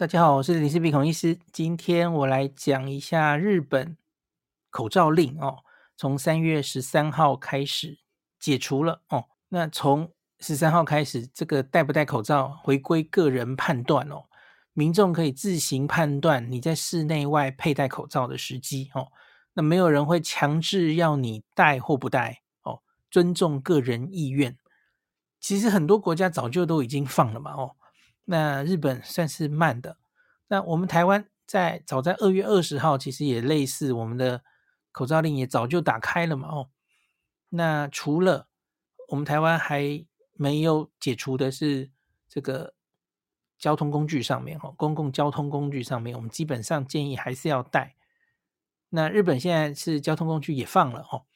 大家好，我是林氏鼻孔医师。今天我来讲一下日本口罩令哦，从三月十三号开始解除了哦。那从十三号开始，这个戴不戴口罩回归个人判断哦，民众可以自行判断你在室内外佩戴口罩的时机哦。那没有人会强制要你戴或不戴哦，尊重个人意愿。其实很多国家早就都已经放了嘛哦。那日本算是慢的，那我们台湾在早在二月二十号，其实也类似，我们的口罩令也早就打开了嘛。哦，那除了我们台湾还没有解除的是这个交通工具上面，哦，公共交通工具上面，我们基本上建议还是要戴。那日本现在是交通工具也放了，哦，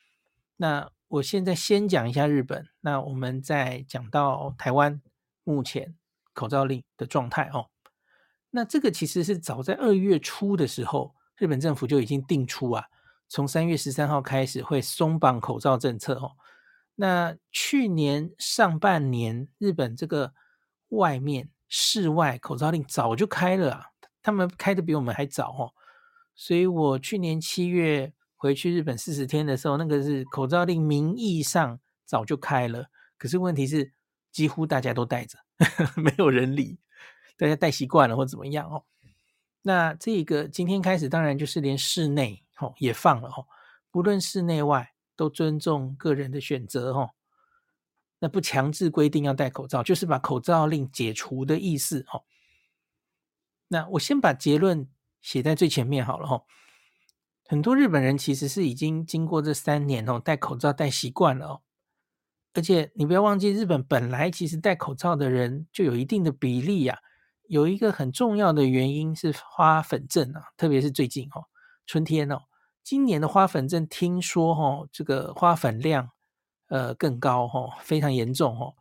那我现在先讲一下日本，那我们再讲到台湾目前。口罩令的状态哦，那这个其实是早在二月初的时候，日本政府就已经定出啊，从三月十三号开始会松绑口罩政策哦。那去年上半年，日本这个外面室外口罩令早就开了啊，他们开的比我们还早哦。所以我去年七月回去日本四十天的时候，那个是口罩令名义上早就开了，可是问题是几乎大家都戴着。没有人理，大家戴习惯了或怎么样哦。那这个今天开始，当然就是连室内哦也放了哦，不论室内外都尊重个人的选择哦。那不强制规定要戴口罩，就是把口罩令解除的意思哦。那我先把结论写在最前面好了哦。很多日本人其实是已经经过这三年哦戴口罩戴习惯了哦。而且你不要忘记，日本本来其实戴口罩的人就有一定的比例呀、啊。有一个很重要的原因是花粉症啊，特别是最近哦，春天哦，今年的花粉症听说哦，这个花粉量呃更高哦，非常严重哦。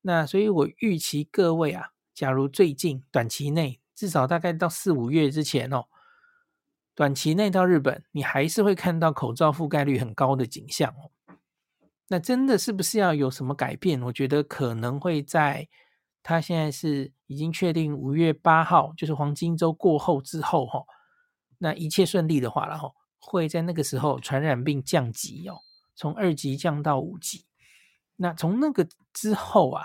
那所以我预期各位啊，假如最近短期内，至少大概到四五月之前哦，短期内到日本，你还是会看到口罩覆盖率很高的景象哦。那真的是不是要有什么改变？我觉得可能会在他现在是已经确定五月八号，就是黄金周过后之后哈，那一切顺利的话然后会在那个时候传染病降级哦，从二级降到五级。那从那个之后啊，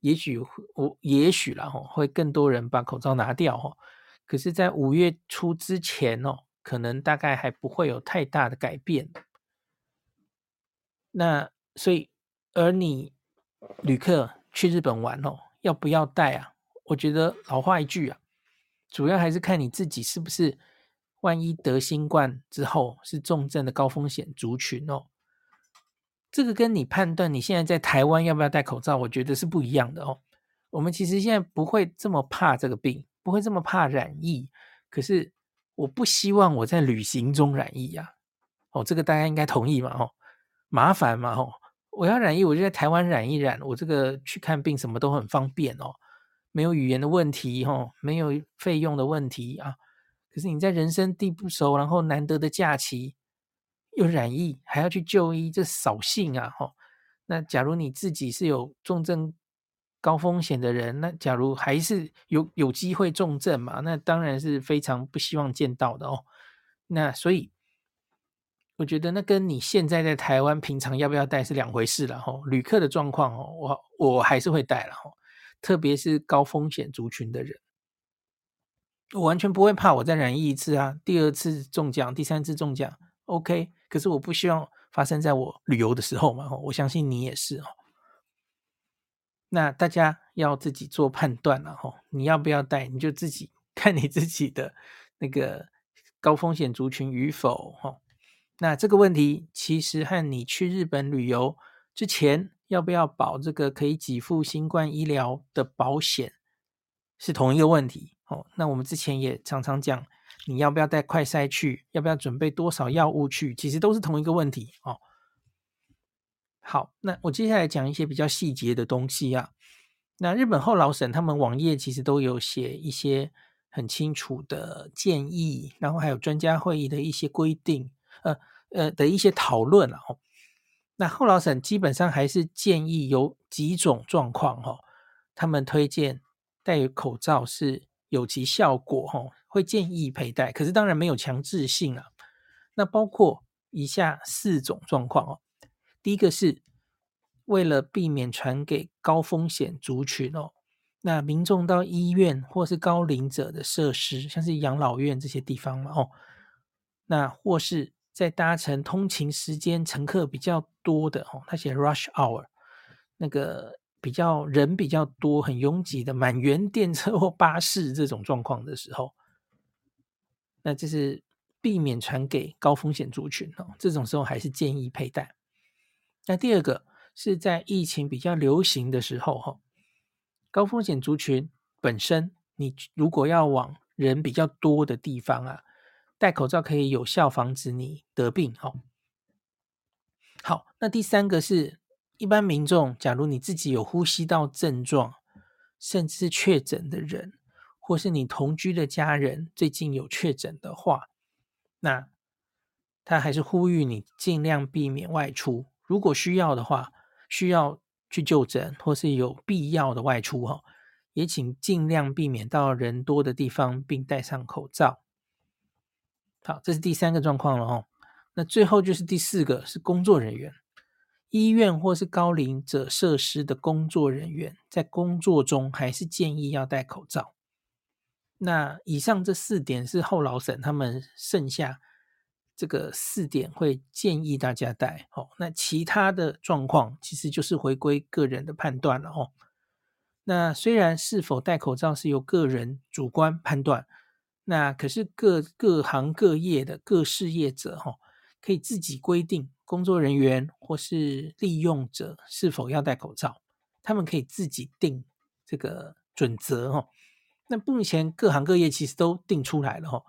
也许我也许然后会更多人把口罩拿掉哈，可是，在五月初之前哦，可能大概还不会有太大的改变。那所以，而你旅客去日本玩哦，要不要带啊？我觉得老话一句啊，主要还是看你自己是不是万一得新冠之后是重症的高风险族群哦。这个跟你判断你现在在台湾要不要戴口罩，我觉得是不一样的哦。我们其实现在不会这么怕这个病，不会这么怕染疫，可是我不希望我在旅行中染疫呀。哦，这个大家应该同意嘛？哦。麻烦嘛吼，我要染疫，我就在台湾染一染，我这个去看病什么都很方便哦，没有语言的问题吼，没有费用的问题啊。可是你在人生地不熟，然后难得的假期又染疫，还要去就医，这扫兴啊吼。那假如你自己是有重症高风险的人，那假如还是有有机会重症嘛，那当然是非常不希望见到的哦。那所以。我觉得那跟你现在在台湾平常要不要戴是两回事了哈。旅客的状况哦，我我还是会戴了哈，特别是高风险族群的人，我完全不会怕我再染疫一次啊，第二次中奖，第三次中奖，OK。可是我不希望发生在我旅游的时候嘛，我相信你也是哦。那大家要自己做判断了哈，你要不要戴，你就自己 看你自己的那个高风险族群与否哈。那这个问题其实和你去日本旅游之前要不要保这个可以给付新冠医疗的保险是同一个问题哦。那我们之前也常常讲，你要不要带快筛去，要不要准备多少药物去，其实都是同一个问题哦。好，那我接下来讲一些比较细节的东西啊。那日本厚劳省他们网页其实都有写一些很清楚的建议，然后还有专家会议的一些规定，呃。呃的一些讨论了哦，那后老省基本上还是建议有几种状况哈，他们推荐戴口罩是有其效果，哈，会建议佩戴，可是当然没有强制性啊。那包括以下四种状况哦。第一个是为了避免传给高风险族群哦，那民众到医院或是高龄者的设施，像是养老院这些地方嘛，哦，那或是在搭乘通勤时间乘客比较多的哦，他写 rush hour，那个比较人比较多、很拥挤的满员电车或巴士这种状况的时候，那这是。避免传给高风险族群哦，这种时候还是建议佩戴。那第二个是在疫情比较流行的时候哈，高风险族群本身，你如果要往人比较多的地方啊，戴口罩可以有效防止你得病哈。好，那第三个是一般民众，假如你自己有呼吸道症状，甚至是确诊的人，或是你同居的家人最近有确诊的话。那他还是呼吁你尽量避免外出，如果需要的话，需要去就诊或是有必要的外出哈，也请尽量避免到人多的地方，并戴上口罩。好，这是第三个状况了哈。那最后就是第四个是工作人员，医院或是高龄者设施的工作人员，在工作中还是建议要戴口罩。那以上这四点是后劳审他们剩下这个四点会建议大家戴哦。那其他的状况其实就是回归个人的判断了哦。那虽然是否戴口罩是由个人主观判断，那可是各各行各业的各事业者哈，可以自己规定工作人员或是利用者是否要戴口罩，他们可以自己定这个准则哦。那目前各行各业其实都定出来了哈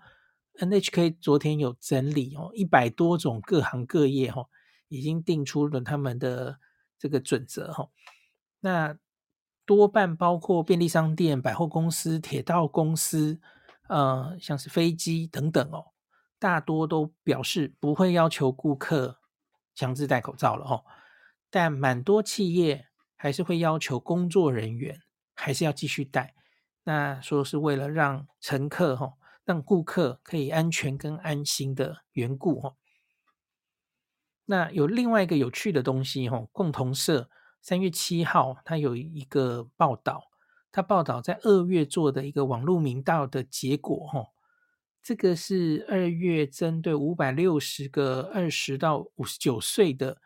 ，NHK 昨天有整理哦，一百多种各行各业哈，已经定出了他们的这个准则哈。那多半包括便利商店、百货公司、铁道公司，呃，像是飞机等等哦，大多都表示不会要求顾客强制戴口罩了哦。但蛮多企业还是会要求工作人员还是要继续戴。那说是为了让乘客哈，让顾客可以安全跟安心的缘故哈。那有另外一个有趣的东西哈，共同社三月七号它有一个报道，他报道在二月做的一个网络民调的结果哈。这个是二月针对五百六十个二十到五十九岁的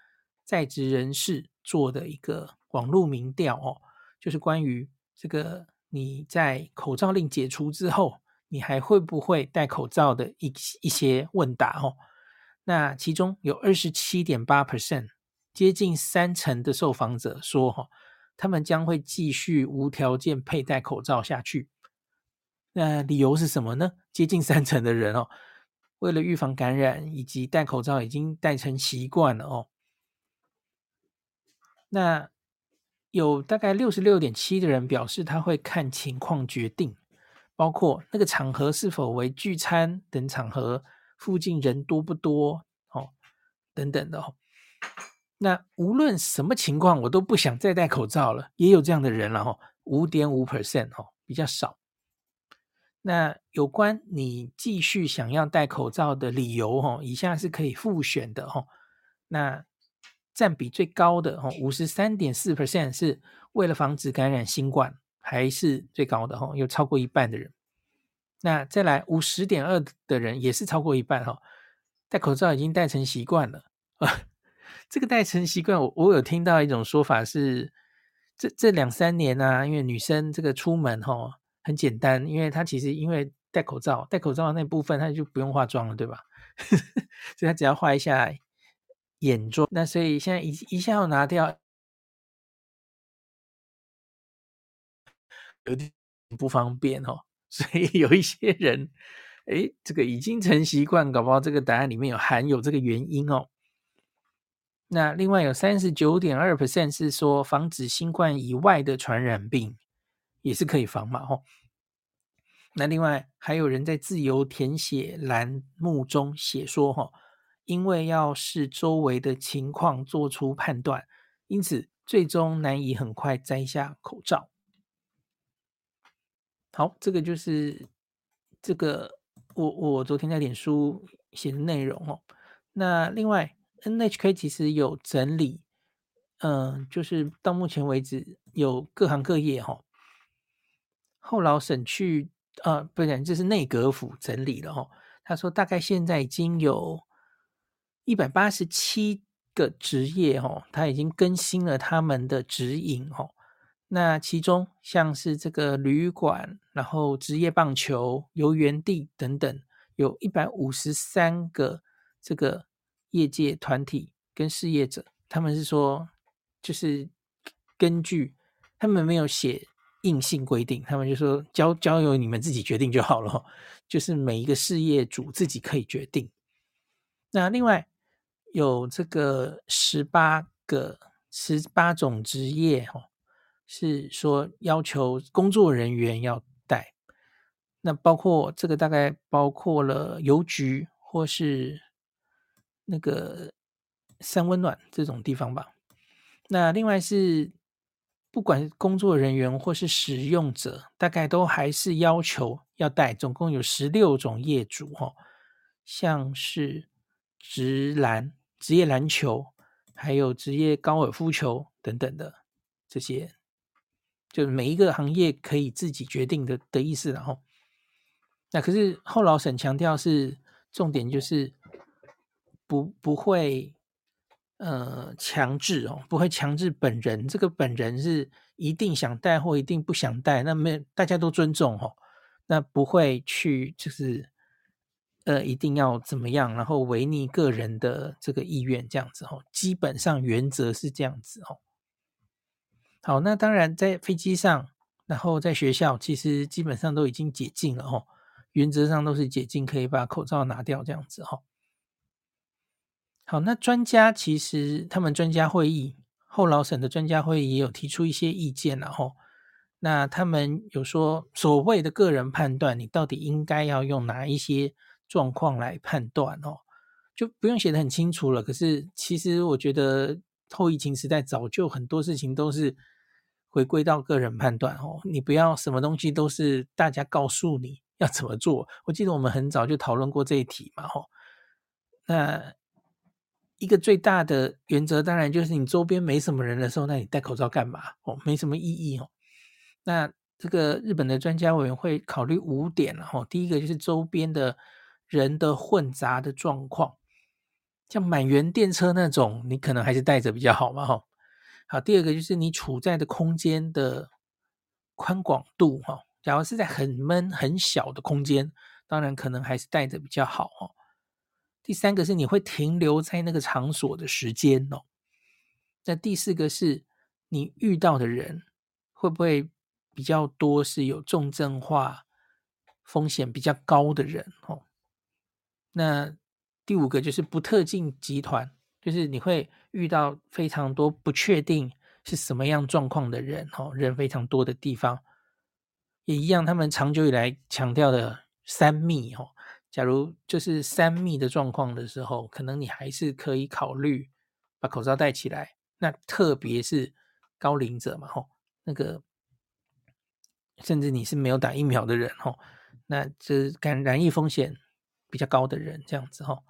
在职人士做的一个网络民调哦，就是关于这个。你在口罩令解除之后，你还会不会戴口罩的一一些问答哦？那其中有二十七点八 percent，接近三成的受访者说哈，他们将会继续无条件佩戴口罩下去。那理由是什么呢？接近三成的人哦，为了预防感染以及戴口罩已经戴成习惯了哦。那。有大概六十六点七的人表示他会看情况决定，包括那个场合是否为聚餐等场合，附近人多不多哦，等等的哦。那无论什么情况，我都不想再戴口罩了，也有这样的人了哈，五点五 percent 哈，比较少。那有关你继续想要戴口罩的理由哈，以下是可以复选的哈。那占比最高的哈，五十三点四 percent 是为了防止感染新冠，还是最高的哈，有超过一半的人。那再来五十点二的人也是超过一半哈，戴口罩已经戴成习惯了啊。这个戴成习惯，我我有听到一种说法是，这这两三年、啊，因为女生这个出门哈很简单，因为她其实因为戴口罩，戴口罩那部分她就不用化妆了，对吧？所以她只要画一下。眼妆，那所以现在一一下要拿掉，有点不方便哦。所以有一些人，哎，这个已经成习惯，搞不好这个答案里面有含有这个原因哦。那另外有三十九点二 percent 是说防止新冠以外的传染病，也是可以防嘛吼。那另外还有人在自由填写栏目中写说哈。因为要视周围的情况做出判断，因此最终难以很快摘下口罩。好，这个就是这个我我昨天在脸书写的内容哦。那另外，NHK 其实有整理，嗯、就是到目前为止有各行各业哈、哦，后劳省去，呃，不是，这是内阁府整理了哦。他说，大概现在已经有一百八十七个职业哦，他已经更新了他们的指引哦。那其中像是这个旅馆，然后职业棒球、游园地等等，有一百五十三个这个业界团体跟事业者，他们是说，就是根据他们没有写硬性规定，他们就说交交由你们自己决定就好了，就是每一个事业主自己可以决定。那另外有这个十八个十八种职业哦。是说要求工作人员要带，那包括这个大概包括了邮局或是那个三温暖这种地方吧。那另外是不管工作人员或是使用者，大概都还是要求要带。总共有十六种业主哦，像是职篮、职业篮球，还有职业高尔夫球等等的这些。就是每一个行业可以自己决定的的意思，然后，那可是后劳审强调是重点，就是不不会呃强制哦，不会强制本人，这个本人是一定想带或一定不想带，那没大家都尊重哦，那不会去就是呃一定要怎么样，然后违逆个人的这个意愿这样子哦，基本上原则是这样子哦。好，那当然，在飞机上，然后在学校，其实基本上都已经解禁了哦。原则上都是解禁，可以把口罩拿掉这样子哈。好，那专家其实他们专家会议后劳审的专家会议也有提出一些意见然后。那他们有说，所谓的个人判断，你到底应该要用哪一些状况来判断哦？就不用写得很清楚了。可是其实我觉得后疫情时代，早就很多事情都是。回归到个人判断哦，你不要什么东西都是大家告诉你要怎么做。我记得我们很早就讨论过这一题嘛，吼。那一个最大的原则当然就是你周边没什么人的时候，那你戴口罩干嘛？哦，没什么意义哦。那这个日本的专家委员会考虑五点了吼，第一个就是周边的人的混杂的状况，像满员电车那种，你可能还是戴着比较好嘛，哈。好，第二个就是你处在的空间的宽广度哈。假如是在很闷很小的空间，当然可能还是戴着比较好哦。第三个是你会停留在那个场所的时间哦。那第四个是你遇到的人会不会比较多是有重症化风险比较高的人哦。那第五个就是不特定集团。就是你会遇到非常多不确定是什么样状况的人，哦，人非常多的地方，也一样。他们长久以来强调的三密，哦，假如就是三密的状况的时候，可能你还是可以考虑把口罩戴起来。那特别是高龄者嘛，吼，那个甚至你是没有打疫苗的人，吼，那这感染疫风险比较高的人，这样子，吼。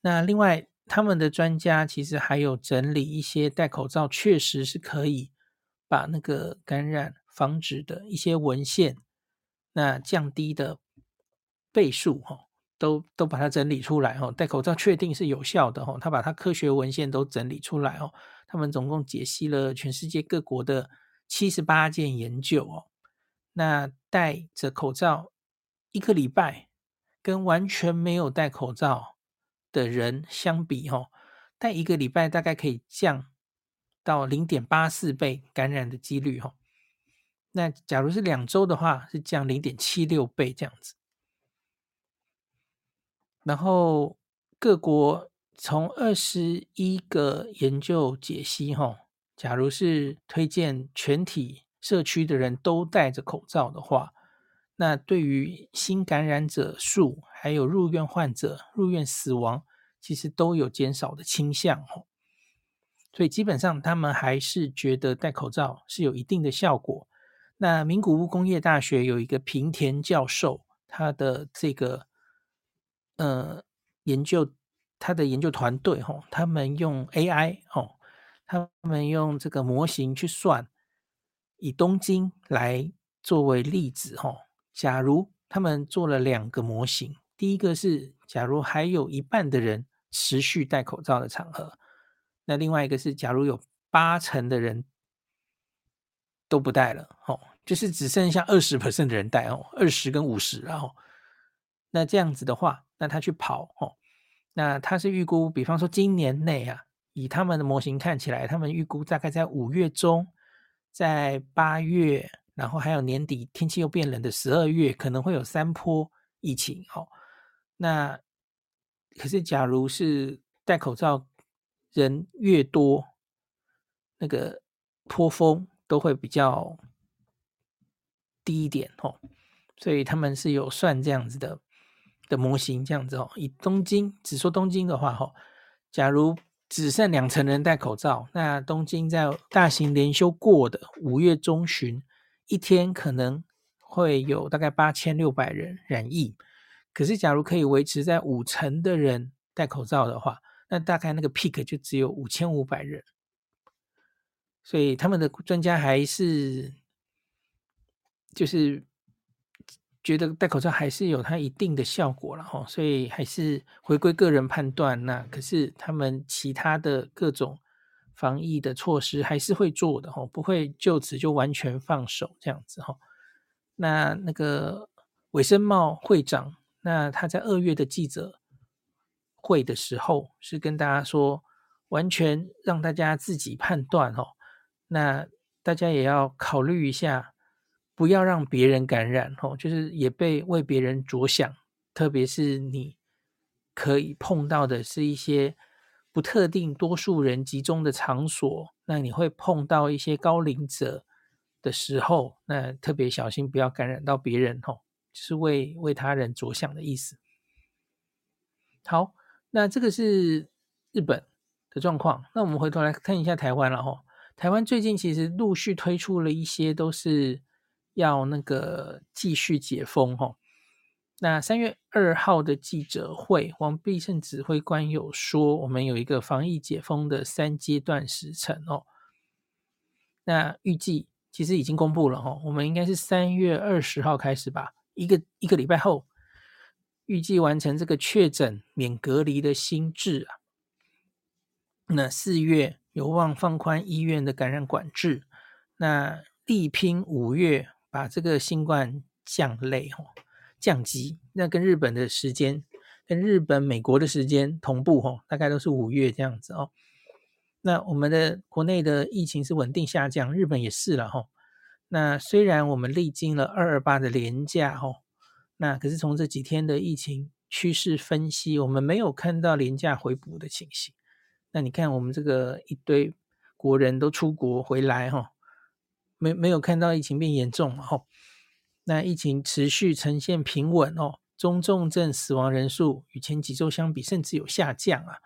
那另外。他们的专家其实还有整理一些戴口罩确实是可以把那个感染防止的一些文献，那降低的倍数哈，都都把它整理出来哦。戴口罩确定是有效的哦，他把他科学文献都整理出来哦。他们总共解析了全世界各国的七十八件研究哦。那戴着口罩一个礼拜，跟完全没有戴口罩的人相比，吼，戴一个礼拜大概可以降到零点八四倍感染的几率，哦。那假如是两周的话，是降零点七六倍这样子。然后各国从二十一个研究解析，吼，假如是推荐全体社区的人都戴着口罩的话。那对于新感染者数，还有入院患者、入院死亡，其实都有减少的倾向哦。所以基本上他们还是觉得戴口罩是有一定的效果。那名古屋工业大学有一个平田教授，他的这个呃研究，他的研究团队吼，他们用 AI 哦，他们用这个模型去算，以东京来作为例子吼，假如他们做了两个模型，第一个是假如还有一半的人持续戴口罩的场合，那另外一个是假如有八成的人都不戴了，哦，就是只剩下二十 percent 的人戴哦，二十跟五十，然后那这样子的话，那他去跑哦，那他是预估，比方说今年内啊，以他们的模型看起来，他们预估大概在五月中，在八月，然后还有年底天气又变冷的十二月，可能会有三波疫情哦。那可是假如是戴口罩人越多，那个坡峰都会比较低一点哦，所以他们是有算这样子的的模型，这样子哦。以东京只说东京的话，哈，假如只剩两成人戴口罩，那东京在大型连休过的五月中旬，一天可能会有大概八千六百人染疫。可是假如可以维持在五成的人戴口罩的话，那大概那个 peak 就只有五千五百人。所以他们的专家还是就是觉得戴口罩还是有它一定的效果了哈，所以还是回归个人判断。那可是他们其他的各种防疫的措施还是会做的哈，不会就此就完全放手这样子哈。那那个尾生茂会长，那他在二月的记者会的时候是跟大家说，完全让大家自己判断哦。那大家也要考虑一下，不要让别人感染哦，就是也被为别人着想，特别是你可以碰到的是一些不特定多数人集中的场所，那你会碰到一些高龄者的时候，那特别小心不要感染到别人哦，就是为为他人着想的意思。好，那这个是日本的状况，那我们回头来看一下台湾了哈。台湾最近其实陆续推出了一些，都是要那个继续解封哈。那三月二号的记者会，王必胜指挥官有说，我们有一个防疫解封的三阶段时程哦。那预计其实已经公布了哈，我们应该是三月二十号开始吧，一个一个礼拜后，预计完成这个确诊免隔离的新制啊。那四月。有望放宽医院的感染管制，那力拼五月把这个新冠降类吼降级，那跟日本的时间跟日本、美国的时间同步吼，大概都是五月这样子哦。那我们的国内的疫情是稳定下降，日本也是了吼。那虽然我们历经了二二八的廉价吼，那可是从这几天的疫情趋势分析，我们没有看到廉价回补的情形。那你看，我们这个一堆国人都出国回来哈，没没有看到疫情变严重哦？那疫情持续呈现平稳哦，中重症死亡人数与前几周相比，甚至有下降啊。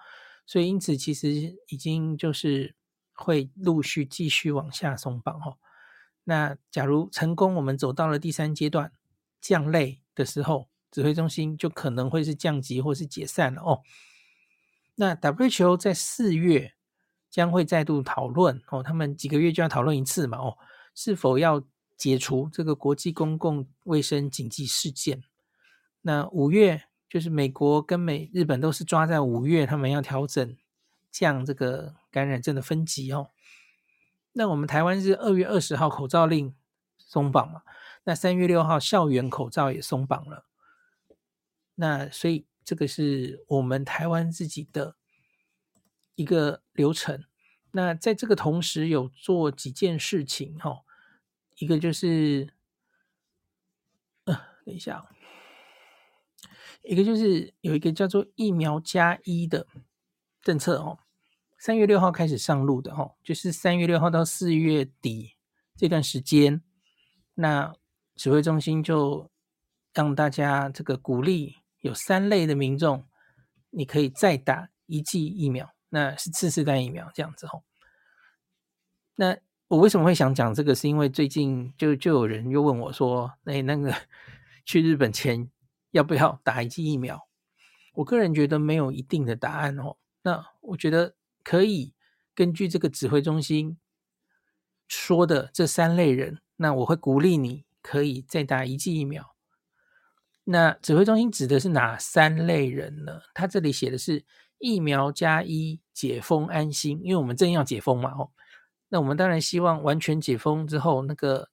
所以因此，其实已经就是会陆续继续往下松绑哈。那假如成功，我们走到了第三阶段降类的时候，指挥中心就可能会是降级或是解散了哦。那 WHO 在四月将会再度讨论哦，他们几个月就要讨论一次嘛哦，是否要解除这个国际公共卫生紧急事件？那五月就是美国跟美日本都是抓在五月，他们要调整降这个感染症的分级哦。那我们台湾是二月二十号口罩令松绑嘛？那三月六号校园口罩也松绑了。那所以。这个是我们台湾自己的一个流程。那在这个同时，有做几件事情哈。一个就是，呃，等一下，一个就是有一个叫做疫苗加一的政策哦。三月六号开始上路的哈，就是三月六号到四月底这段时间，那指挥中心就让大家这个鼓励。有三类的民众，你可以再打一剂疫苗，那是次世代疫苗这样子吼。那我为什么会想讲这个？是因为最近就就有人又问我说：“哎，那个去日本前要不要打一剂疫苗？”我个人觉得没有一定的答案哦。那我觉得可以根据这个指挥中心说的这三类人，那我会鼓励你可以再打一剂疫苗。那指挥中心指的是哪三类人呢？他这里写的是疫苗加一解封安心，因为我们正要解封嘛，哦，那我们当然希望完全解封之后，那个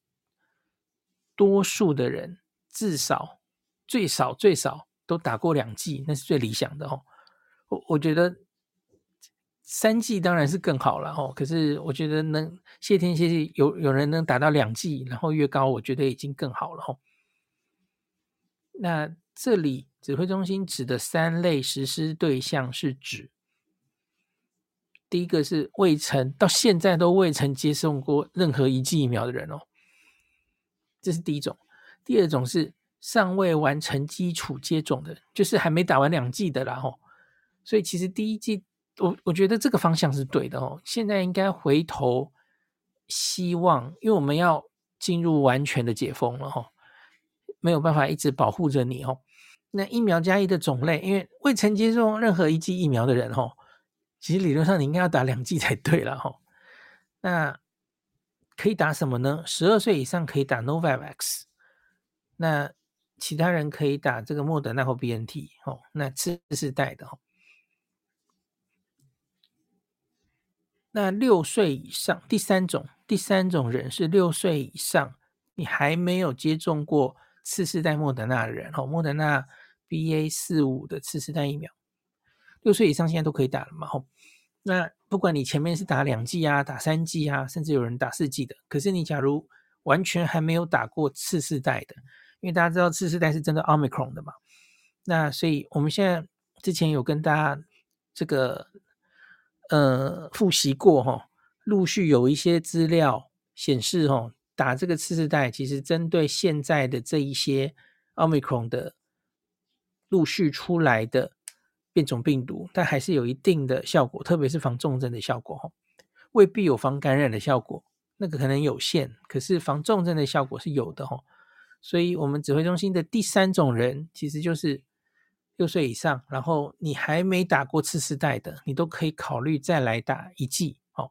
多数的人至少最少最少都打过两剂，那是最理想的哦。我我觉得三剂当然是更好了哦，可是我觉得能谢天谢地有有人能打到两剂，然后越高，我觉得已经更好了哦。那这里指挥中心指的三类实施对象是指，第一个是未曾到现在都未曾接种过任何一剂疫苗的人哦，这是第一种；第二种是尚未完成基础接种的，就是还没打完两剂的啦吼。所以其实第一剂，我我觉得这个方向是对的哦。现在应该回头希望，因为我们要进入完全的解封了吼。没有办法一直保护着你哦。那疫苗加一的种类，因为未曾接种任何一剂疫苗的人哦，其实理论上你应该要打两剂才对了哈。那可以打什么呢？十二岁以上可以打 Novavax，那其他人可以打这个莫德纳或 BNT 哦。那次世代的哦。那六岁以上，第三种，第三种人是六岁以上，你还没有接种过。次世代莫德纳的人，哦，莫德纳 BA 四五的次世代疫苗，六岁以上现在都可以打了嘛，吼。那不管你前面是打两剂啊，打三剂啊，甚至有人打四剂的，可是你假如完全还没有打过次世代的，因为大家知道次世代是真的 Omicron 的嘛，那所以我们现在之前有跟大家这个呃复习过，哈，陆续有一些资料显示，哈。打这个次世代，其实针对现在的这一些奥密克戎的陆续出来的变种病毒，但还是有一定的效果，特别是防重症的效果哈，未必有防感染的效果，那个可能有限，可是防重症的效果是有的哈。所以，我们指挥中心的第三种人，其实就是六岁以上，然后你还没打过次世代的，你都可以考虑再来打一剂哦。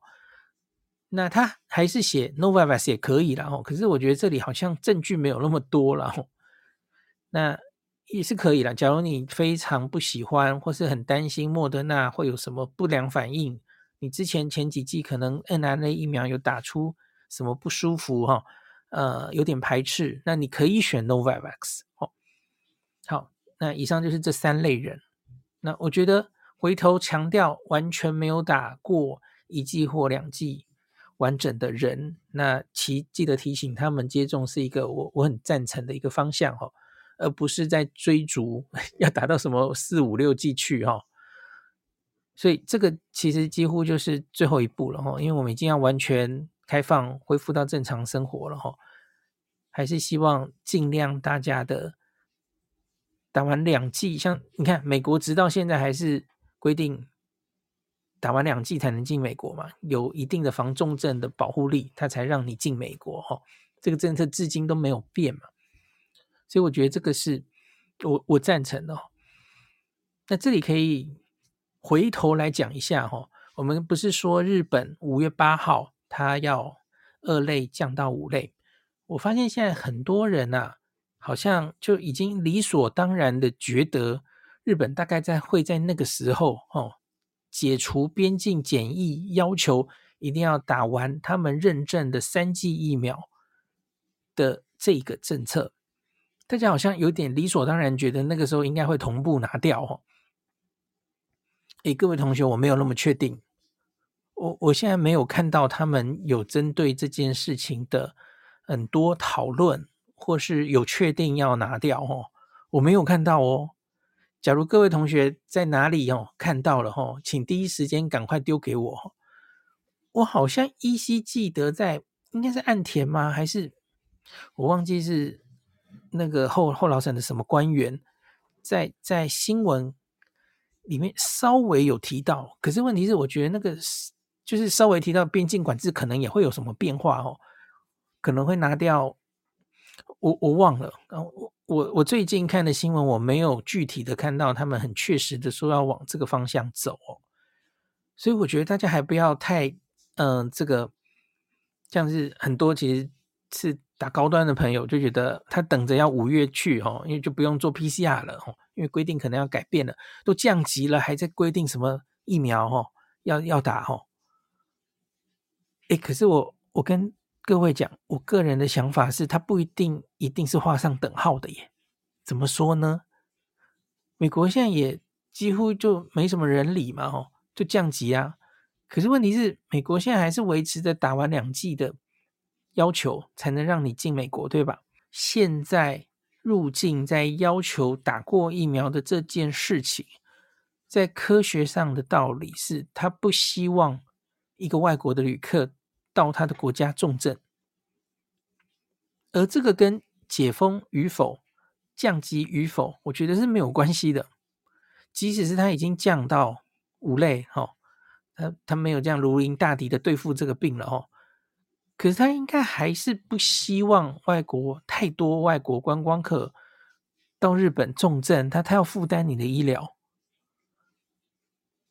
那他还是写 Novavax 也可以啦，哦，可是我觉得这里好像证据没有那么多了，哦，那也是可以啦。假如你非常不喜欢或是很担心莫德纳会有什么不良反应，你之前前几剂可能 mRNA 疫苗有打出什么不舒服哈，呃，有点排斥，那你可以选 Novavax 哦。好，那以上就是这三类人。那我觉得回头强调完全没有打过一剂或两剂。完整的人，那其记得提醒他们接种是一个我我很赞成的一个方向哈，而不是在追逐 要达到什么四五六季去哈。所以这个其实几乎就是最后一步了哈，因为我们已经要完全开放恢复到正常生活了哈，还是希望尽量大家的打完两剂，像你看美国直到现在还是规定。打完两剂才能进美国嘛，有一定的防重症的保护力，它才让你进美国哈。这个政策至今都没有变嘛，所以我觉得这个是我我赞成的。那这里可以回头来讲一下哈，我们不是说日本五月八号它要二类降到五类，我发现现在很多人呐，好像就已经理所当然的觉得日本大概在会在那个时候哦。解除边境检疫要求，一定要打完他们认证的三剂疫苗的这个政策，大家好像有点理所当然，觉得那个时候应该会同步拿掉哦。诶，各位同学，我没有那么确定，我我现在没有看到他们有针对这件事情的很多讨论，或是有确定要拿掉哦，我没有看到哦。假如各位同学在哪里哦看到了哦，请第一时间赶快丢给我。我好像依稀记得在应该是岸田吗？还是我忘记是那个后后老省的什么官员在在新闻里面稍微有提到。可是问题是，我觉得那个就是稍微提到边境管制，可能也会有什么变化哦，可能会拿掉。我我忘了，然后我我我最近看的新闻，我没有具体的看到他们很确实的说要往这个方向走哦，所以我觉得大家还不要太嗯、这个像是很多其实是打高端的朋友就觉得他等着要五月去哦，因为就不用做 PCR 了哦，因为规定可能要改变了，都降级了，还在规定什么疫苗哦要要打哦，诶，可是我我跟。各位讲，我个人的想法是，他不一定一定是画上等号的耶。怎么说呢？美国现在也几乎就没什么人理嘛，吼，就降级啊。可是问题是，美国现在还是维持着打完两剂的要求，才能让你进美国，对吧？现在入境在要求打过疫苗的这件事情，在科学上的道理是，他不希望一个外国的旅客。到他的国家重症，而这个跟解封与否、降级与否，我觉得是没有关系的。即使是他已经降到五类，哈，他他没有这样如临大敌的对付这个病了，哈。可是他应该还是不希望外国太多外国观光客到日本重症，他他要负担你的医疗。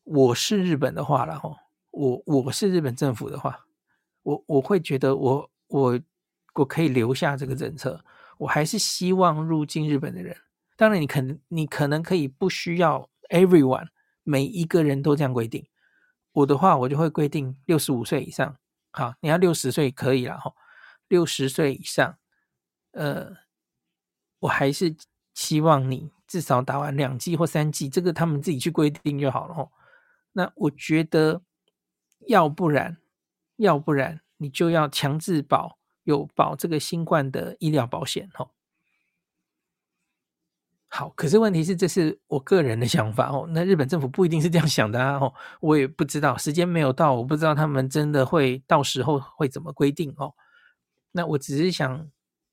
我是日本的话了，哈，我我是日本政府的话。我我会觉得我我我可以留下这个政策，我还是希望入境日本的人。当然，你可能你可能可以不需要 everyone 每一个人都这样规定。我的话，我就会规定六十五岁以上。好，你要六十岁可以了哈，六十岁以上，呃，我还是希望你至少打完两剂或三剂，这个他们自己去规定就好了哈。那我觉得，要不然。要不然你就要强制保有保这个新冠的医疗保险哈。好，可是问题是这是我个人的想法哦。那日本政府不一定是这样想的啊哦，我也不知道，时间没有到，我不知道他们真的会到时候会怎么规定哦。那我只是想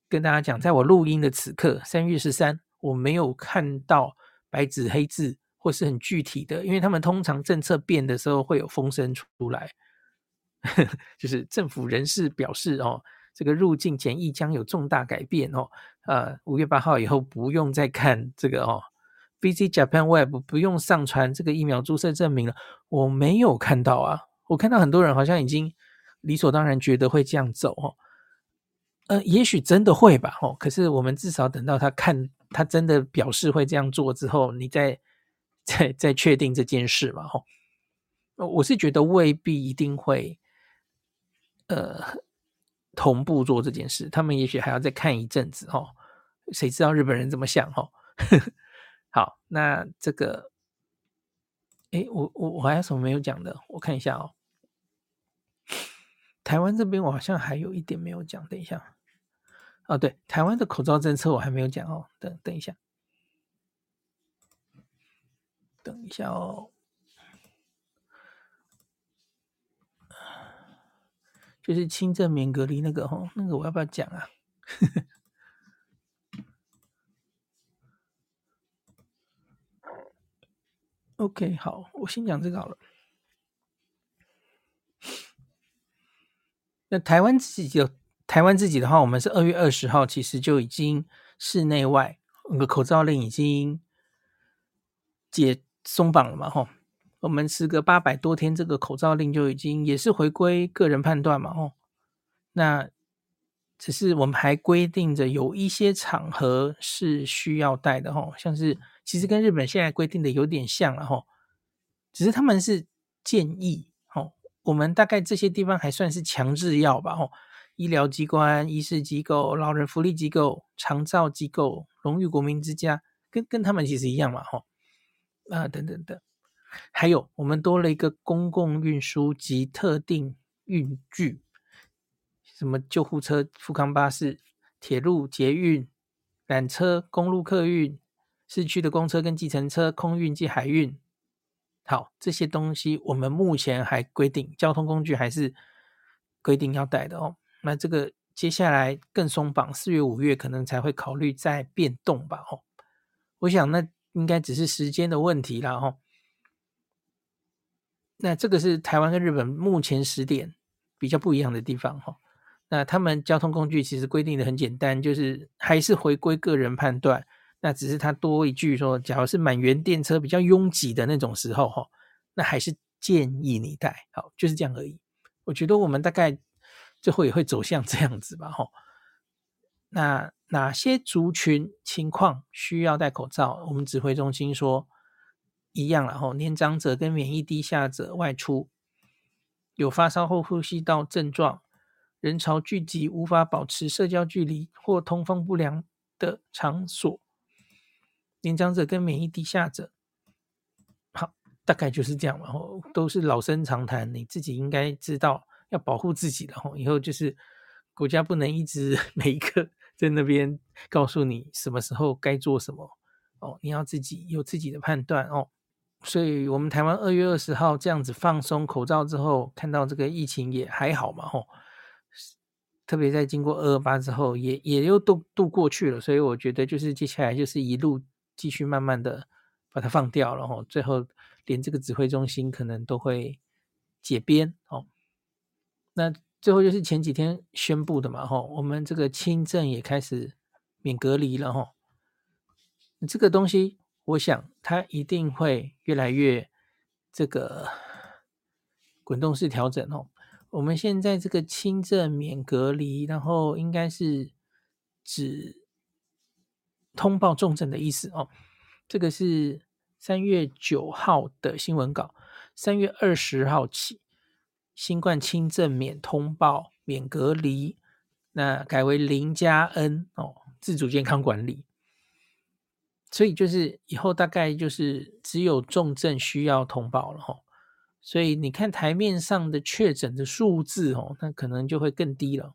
跟大家讲，在我录音的此刻，三月十三，我没有看到白纸黑字或是很具体的，因为他们通常政策变的时候会有风声出来。就是政府人士表示哦，这个入境检疫将有重大改变哦。呃，五月八号以后不用再看这个哦，Visit Japan Web 不用上传这个疫苗注射证明了。我没有看到啊，我看到很多人好像已经理所当然觉得会这样走哦。呃，也许真的会吧哦。可是我们至少等到他看他真的表示会这样做之后，你再再再确定这件事嘛哦。我是觉得未必一定会。呃，同步做这件事，他们也许还要再看一阵子哦。谁知道日本人怎么想哦？好，那这个，诶，我我我还有什么没有讲的？我看一下哦。台湾这边我好像还有一点没有讲，等一下。哦，对，台湾的口罩政策我还没有讲哦。等等一下，等一下哦。就是轻症免隔离那个吼，那个我要不要讲啊？OK，好，我先讲这个好了。那台湾自己就台湾自己的话，我们是二月二十号，其实就已经室内外那个口罩令已经解松绑了嘛，吼。我们时隔八百多天，这个口罩令就已经也是回归个人判断嘛，哦，那只是我们还规定着有一些场合是需要戴的，哦，像是其实跟日本现在规定的有点像了，哦，只是他们是建议，哦，我们大概这些地方还算是强制要吧，哦，医疗机关、医事机构、老人福利机构、长照机构、荣誉国民之家，跟跟他们其实一样嘛，哦，啊，等等等。还有，我们多了一个公共运输及特定运具，什么救护车、富康巴士、铁路、捷运、缆车、公路客运、市区的公车跟计程车、空运及海运。好，这些东西我们目前还规定，交通工具还是规定要带的哦。那这个接下来更松绑，四月、五月可能才会考虑再变动吧？哦，我想那应该只是时间的问题了哦。那这个是台湾跟日本目前时点比较不一样的地方哈。那他们交通工具其实规定的很简单，就是还是回归个人判断。那只是他多一句说，假如是满员电车比较拥挤的那种时候哈，那还是建议你戴。好，就是这样而已。我觉得我们大概最后也会走向这样子吧哈。那哪些族群情况需要戴口罩？我们指挥中心说一样了哈，年长者跟免疫低下者外出，有发烧后呼吸道症状，人潮聚集无法保持社交距离或通风不良的场所，年长者跟免疫低下者，好，大概就是这样，然后都是老生常谈，你自己应该知道要保护自己的哈，以后就是国家不能一直 每一个在那边告诉你什么时候该做什么哦，你要自己有自己的判断哦。所以，我们台湾二月二十号这样子放松口罩之后，看到这个疫情也还好嘛吼。特别在经过二二八之后，也也又度度过去了，所以我觉得就是接下来就是一路继续慢慢的把它放掉了哈，最后连这个指挥中心可能都会解编哦。那最后就是前几天宣布的嘛吼，我们这个轻症也开始免隔离了吼。这个东西，我想它一定会越来越这个滚动式调整哦。我们现在这个轻症免隔离，然后应该是指通报重症的意思哦。这个是三月九号的新闻稿，三月二十号起，新冠轻症免通报、免隔离，那改为零加 N 哦，自主健康管理。所以就是以后大概就是只有重症需要通报了哈。所以你看台面上的确诊的数字哦，那可能就会更低了。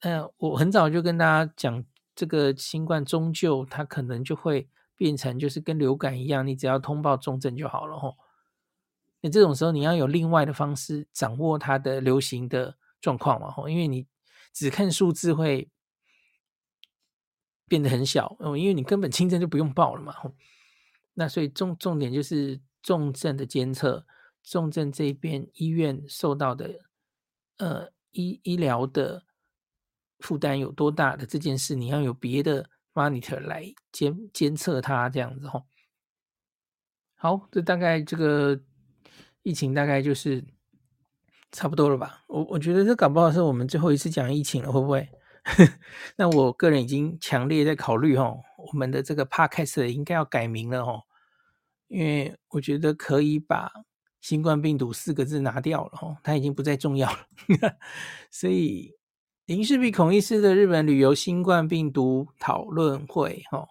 呃，我很早就跟大家讲，这个新冠终究它可能就会变成就是跟流感一样，你只要通报重症就好了吼。那这种时候你要有另外的方式掌握它的流行的状况嘛吼，因为你只看数字会变得很小哦，因为你根本轻症就不用报了嘛吼。那所以重重点就是。重症的监测，重症这边医院受到的呃医医疗的负担有多大的这件事，你要有别的 monitor 来监监测它这样子吼。好，这大概这个疫情大概就是差不多了吧？我我觉得这搞不好是我们最后一次讲疫情了，会不会？那我个人已经强烈在考虑哦，我们的这个 podcast 应该要改名了哦。因为我觉得可以把“新冠病毒”四个字拿掉了哦，它已经不再重要了。所以林氏璧孔医师的日本旅游新冠病毒讨论会哦，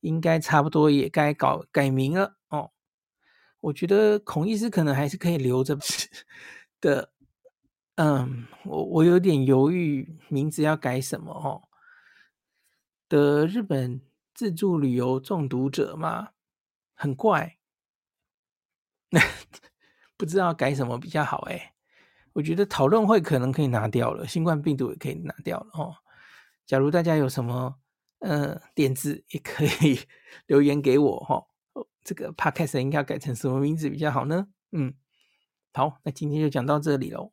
应该差不多也该搞改名了哦。我觉得孔医师可能还是可以留着 的。嗯，我我有点犹豫，名字要改什么哦？的日本自助旅游中毒者吗？很怪，不知道改什么比较好哎。我觉得讨论会可能可以拿掉了，新冠病毒也可以拿掉了哦。假如大家有什么呃点子，也可以 留言给我哈。哦，这个 podcast 应该要改成什么名字比较好呢？嗯，好，那今天就讲到这里喽。